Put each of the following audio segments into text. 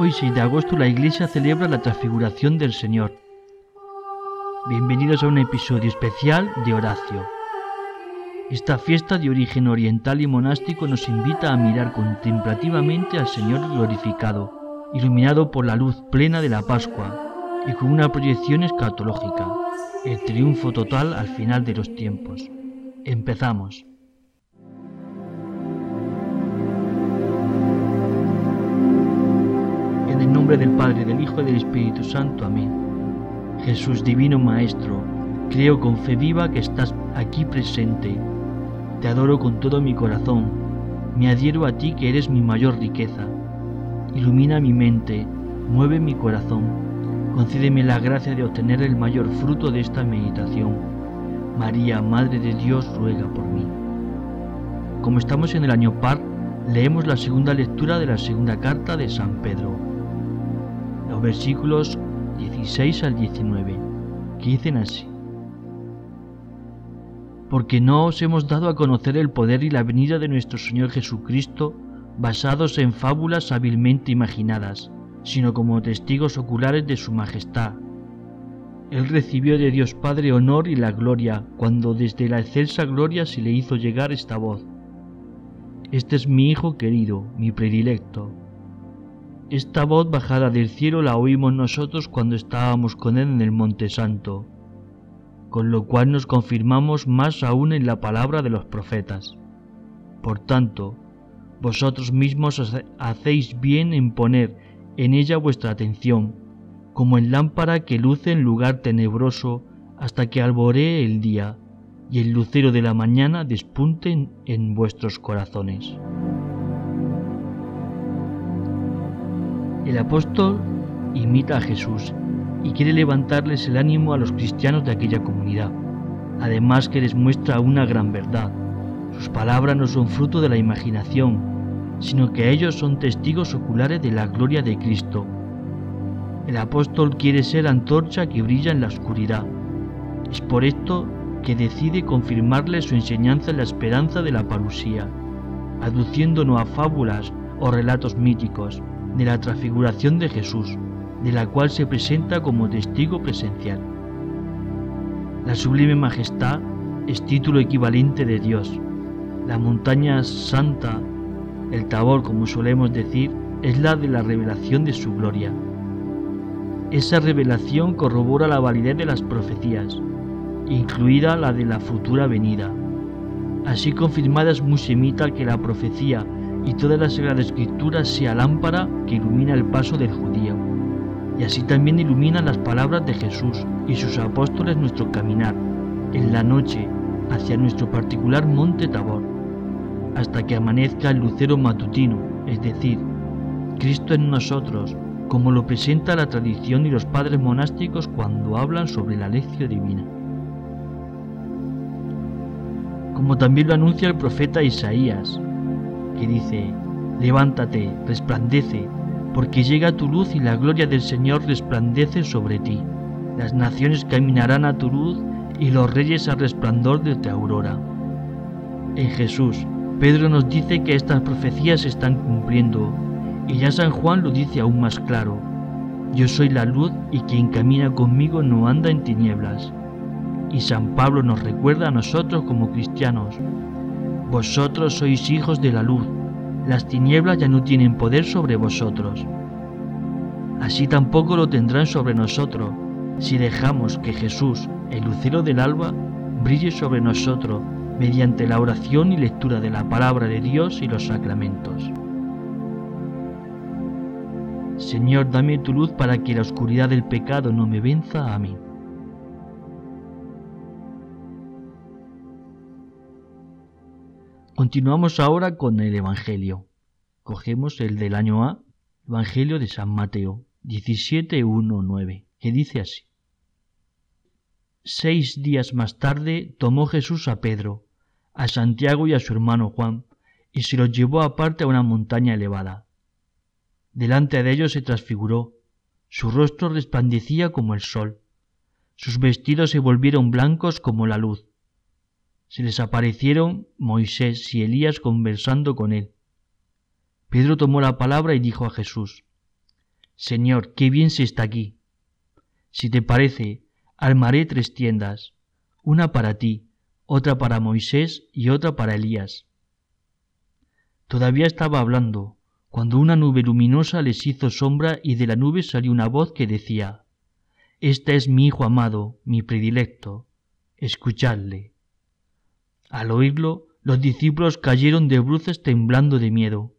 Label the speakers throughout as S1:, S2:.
S1: Hoy 6 de agosto la iglesia celebra la transfiguración del Señor. Bienvenidos a un episodio especial de Horacio. Esta fiesta de origen oriental y monástico nos invita a mirar contemplativamente al Señor glorificado, iluminado por la luz plena de la Pascua y con una proyección escatológica, el triunfo total al final de los tiempos. Empezamos. Nombre del Padre, del Hijo y del Espíritu Santo. Amén. Jesús Divino Maestro, creo con fe viva que estás aquí presente. Te adoro con todo mi corazón. Me adhiero a ti que eres mi mayor riqueza. Ilumina mi mente, mueve mi corazón. Concédeme la gracia de obtener el mayor fruto de esta meditación. María, Madre de Dios, ruega por mí. Como estamos en el año par, leemos la segunda lectura de la segunda carta de San Pedro los versículos 16 al 19, que dicen así. Porque no os hemos dado a conocer el poder y la venida de nuestro Señor Jesucristo basados en fábulas hábilmente imaginadas, sino como testigos oculares de su majestad. Él recibió de Dios Padre honor y la gloria cuando desde la excelsa gloria se le hizo llegar esta voz. Este es mi Hijo querido, mi predilecto esta voz bajada del cielo la oímos nosotros cuando estábamos con Él en el Monte Santo, con lo cual nos confirmamos más aún en la palabra de los profetas. Por tanto, vosotros mismos hacéis bien en poner en ella vuestra atención, como en lámpara que luce en lugar tenebroso hasta que alboree el día y el lucero de la mañana despunte en vuestros corazones. El apóstol imita a Jesús y quiere levantarles el ánimo a los cristianos de aquella comunidad. Además que les muestra una gran verdad. Sus palabras no son fruto de la imaginación, sino que ellos son testigos oculares de la gloria de Cristo. El apóstol quiere ser antorcha que brilla en la oscuridad. Es por esto que decide confirmarles su enseñanza en la esperanza de la parusía, aduciéndonos a fábulas o relatos míticos, de la transfiguración de Jesús, de la cual se presenta como testigo presencial. La sublime majestad es título equivalente de Dios. La montaña santa, el tabor como solemos decir, es la de la revelación de su gloria. Esa revelación corrobora la validez de las profecías, incluida la de la futura venida. Así confirmada es muy semita que la profecía y toda la Sagrada Escritura sea lámpara que ilumina el paso del judío. Y así también ilumina las palabras de Jesús y sus apóstoles nuestro caminar, en la noche, hacia nuestro particular monte Tabor, hasta que amanezca el lucero matutino, es decir, Cristo en nosotros, como lo presenta la tradición y los padres monásticos cuando hablan sobre la lección divina. Como también lo anuncia el profeta Isaías, que dice, levántate, resplandece, porque llega tu luz y la gloria del Señor resplandece sobre ti. Las naciones caminarán a tu luz y los reyes al resplandor de tu aurora. En Jesús, Pedro nos dice que estas profecías se están cumpliendo, y ya San Juan lo dice aún más claro. Yo soy la luz y quien camina conmigo no anda en tinieblas. Y San Pablo nos recuerda a nosotros como cristianos, vosotros sois hijos de la luz, las tinieblas ya no tienen poder sobre vosotros. Así tampoco lo tendrán sobre nosotros, si dejamos que Jesús, el lucero del alba, brille sobre nosotros mediante la oración y lectura de la palabra de Dios y los sacramentos. Señor, dame tu luz para que la oscuridad del pecado no me venza a mí. Continuamos ahora con el Evangelio. Cogemos el del año A, Evangelio de San Mateo 17.1.9, que dice así. Seis días más tarde tomó Jesús a Pedro, a Santiago y a su hermano Juan, y se los llevó aparte a una montaña elevada. Delante de ellos se transfiguró, su rostro resplandecía como el sol, sus vestidos se volvieron blancos como la luz se les aparecieron Moisés y Elías conversando con él. Pedro tomó la palabra y dijo a Jesús, Señor, qué bien se está aquí. Si te parece, armaré tres tiendas, una para ti, otra para Moisés y otra para Elías. Todavía estaba hablando, cuando una nube luminosa les hizo sombra y de la nube salió una voz que decía, Este es mi Hijo amado, mi predilecto, escuchadle. Al oírlo, los discípulos cayeron de bruces temblando de miedo.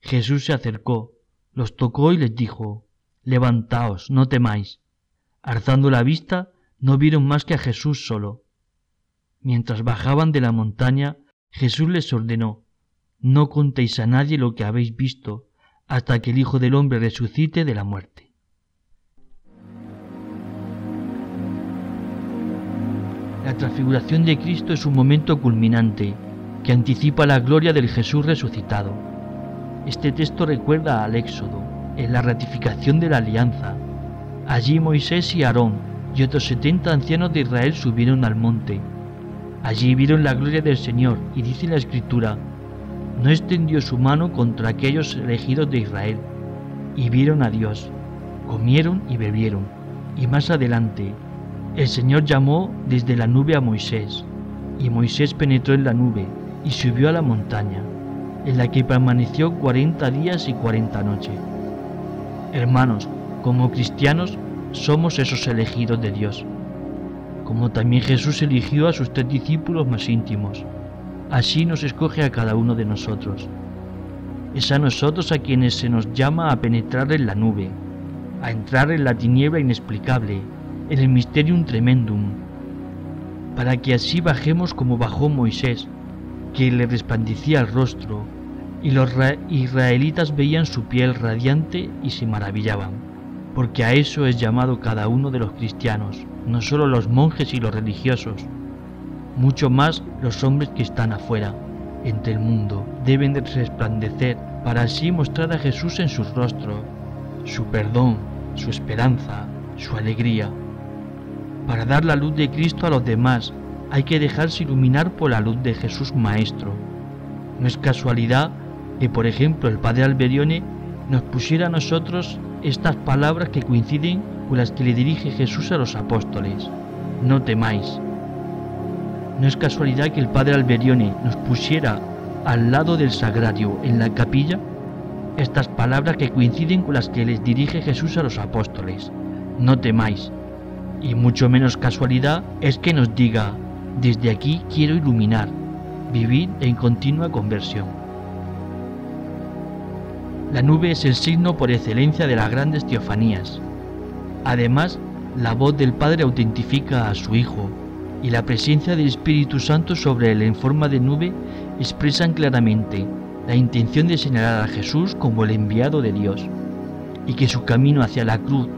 S1: Jesús se acercó, los tocó y les dijo, Levantaos, no temáis. Alzando la vista, no vieron más que a Jesús solo. Mientras bajaban de la montaña, Jesús les ordenó, No contéis a nadie lo que habéis visto, hasta que el Hijo del Hombre resucite de la muerte. La transfiguración de Cristo es un momento culminante que anticipa la gloria del Jesús resucitado. Este texto recuerda al Éxodo, en la ratificación de la alianza. Allí Moisés y Aarón y otros setenta ancianos de Israel subieron al monte. Allí vieron la gloria del Señor y dice la Escritura, no extendió su mano contra aquellos elegidos de Israel, y vieron a Dios, comieron y bebieron. Y más adelante, el Señor llamó desde la nube a Moisés, y Moisés penetró en la nube y subió a la montaña, en la que permaneció cuarenta días y cuarenta noches. Hermanos, como cristianos somos esos elegidos de Dios, como también Jesús eligió a sus tres discípulos más íntimos. Así nos escoge a cada uno de nosotros. Es a nosotros a quienes se nos llama a penetrar en la nube, a entrar en la tiniebla inexplicable, en el mysterium tremendum, para que así bajemos como bajó Moisés, que le resplandecía el rostro, y los israelitas veían su piel radiante y se maravillaban, porque a eso es llamado cada uno de los cristianos, no solo los monjes y los religiosos, mucho más los hombres que están afuera, entre el mundo, deben de resplandecer para así mostrar a Jesús en su rostro, su perdón, su esperanza, su alegría. Para dar la luz de Cristo a los demás hay que dejarse iluminar por la luz de Jesús Maestro. No es casualidad que, por ejemplo, el Padre Alberione nos pusiera a nosotros estas palabras que coinciden con las que le dirige Jesús a los apóstoles. No temáis. No es casualidad que el Padre Alberione nos pusiera al lado del sagrario, en la capilla, estas palabras que coinciden con las que les dirige Jesús a los apóstoles. No temáis. Y mucho menos casualidad es que nos diga, desde aquí quiero iluminar, vivir en continua conversión. La nube es el signo por excelencia de las grandes teofanías. Además, la voz del Padre autentifica a su Hijo, y la presencia del Espíritu Santo sobre él en forma de nube expresan claramente la intención de señalar a Jesús como el enviado de Dios, y que su camino hacia la cruz,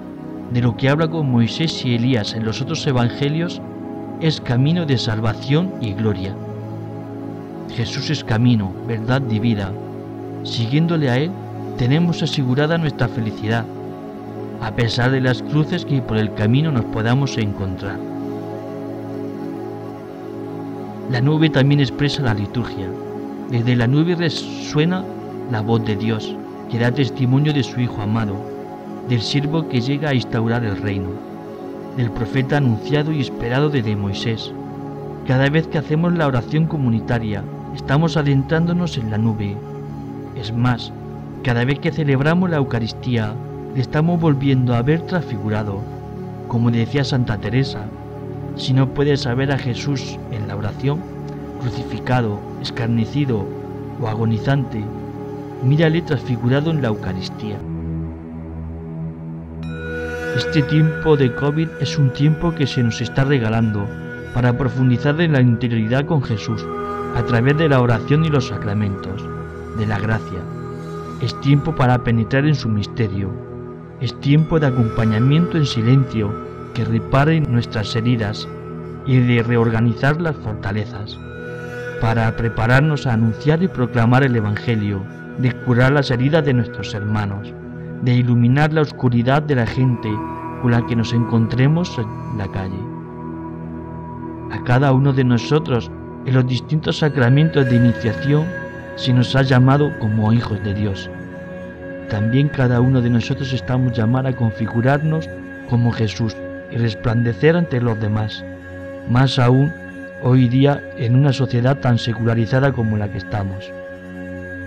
S1: de lo que habla con Moisés y Elías en los otros evangelios, es camino de salvación y gloria. Jesús es camino, verdad y vida. Siguiéndole a Él, tenemos asegurada nuestra felicidad, a pesar de las cruces que por el camino nos podamos encontrar. La nube también expresa la liturgia. Desde la nube resuena la voz de Dios, que da testimonio de su Hijo amado, del siervo que llega a instaurar el reino del profeta anunciado y esperado desde Moisés. Cada vez que hacemos la oración comunitaria, estamos adentrándonos en la nube. Es más, cada vez que celebramos la Eucaristía, le estamos volviendo a ver transfigurado. Como decía Santa Teresa, si no puedes saber a Jesús en la oración, crucificado, escarnecido o agonizante, mírale transfigurado en la Eucaristía. Este tiempo de COVID es un tiempo que se nos está regalando para profundizar en la interioridad con Jesús a través de la oración y los sacramentos, de la gracia. Es tiempo para penetrar en su misterio. Es tiempo de acompañamiento en silencio que repare nuestras heridas y de reorganizar las fortalezas, para prepararnos a anunciar y proclamar el Evangelio, de curar las heridas de nuestros hermanos de iluminar la oscuridad de la gente con la que nos encontremos en la calle. A cada uno de nosotros, en los distintos sacramentos de iniciación, se nos ha llamado como hijos de Dios. también cada uno de nosotros estamos llamados a configurarnos como Jesús y resplandecer ante los demás, más aún hoy día en una sociedad tan secularizada como la que estamos.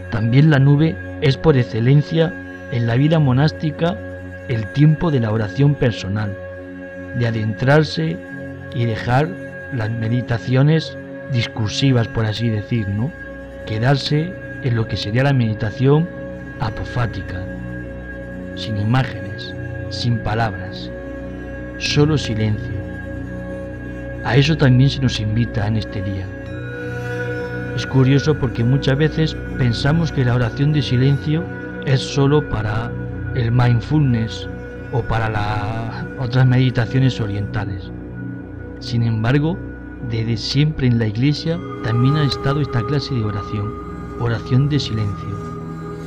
S1: También la nube es por excelencia en la vida monástica el tiempo de la oración personal, de adentrarse y dejar las meditaciones discursivas, por así decir, ¿no? Quedarse en lo que sería la meditación apofática, sin imágenes, sin palabras, solo silencio. A eso también se nos invita en este día. Es curioso porque muchas veces pensamos que la oración de silencio es solo para el mindfulness o para las otras meditaciones orientales. Sin embargo, desde siempre en la iglesia también ha estado esta clase de oración, oración de silencio.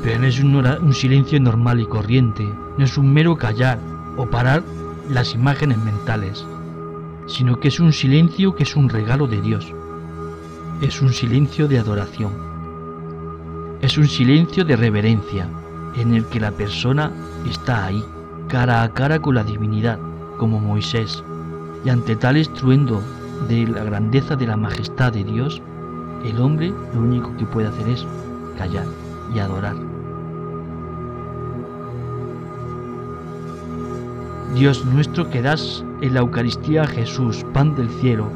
S1: Pero no es un, un silencio normal y corriente, no es un mero callar o parar las imágenes mentales, sino que es un silencio que es un regalo de Dios. Es un silencio de adoración. Es un silencio de reverencia, en el que la persona está ahí, cara a cara con la divinidad, como Moisés, y ante tal estruendo de la grandeza de la majestad de Dios, el hombre lo único que puede hacer es callar y adorar. Dios nuestro que das en la Eucaristía a Jesús, pan del cielo,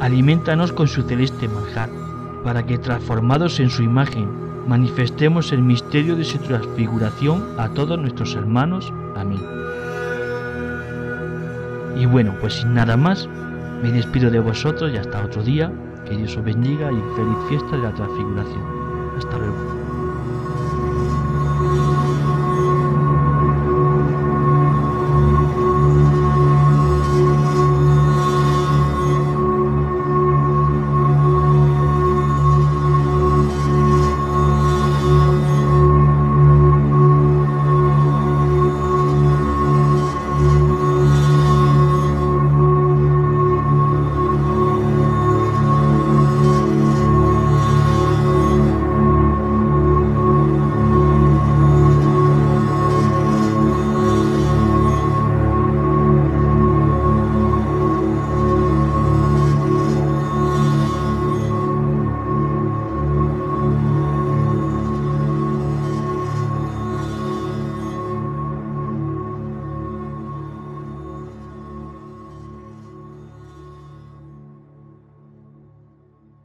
S1: alimentanos con su celeste manjar, para que transformados en su imagen, manifestemos el misterio de su transfiguración a todos nuestros hermanos. Amén. Y bueno, pues sin nada más, me despido de vosotros y hasta otro día. Que Dios os bendiga y feliz fiesta de la transfiguración. Hasta luego.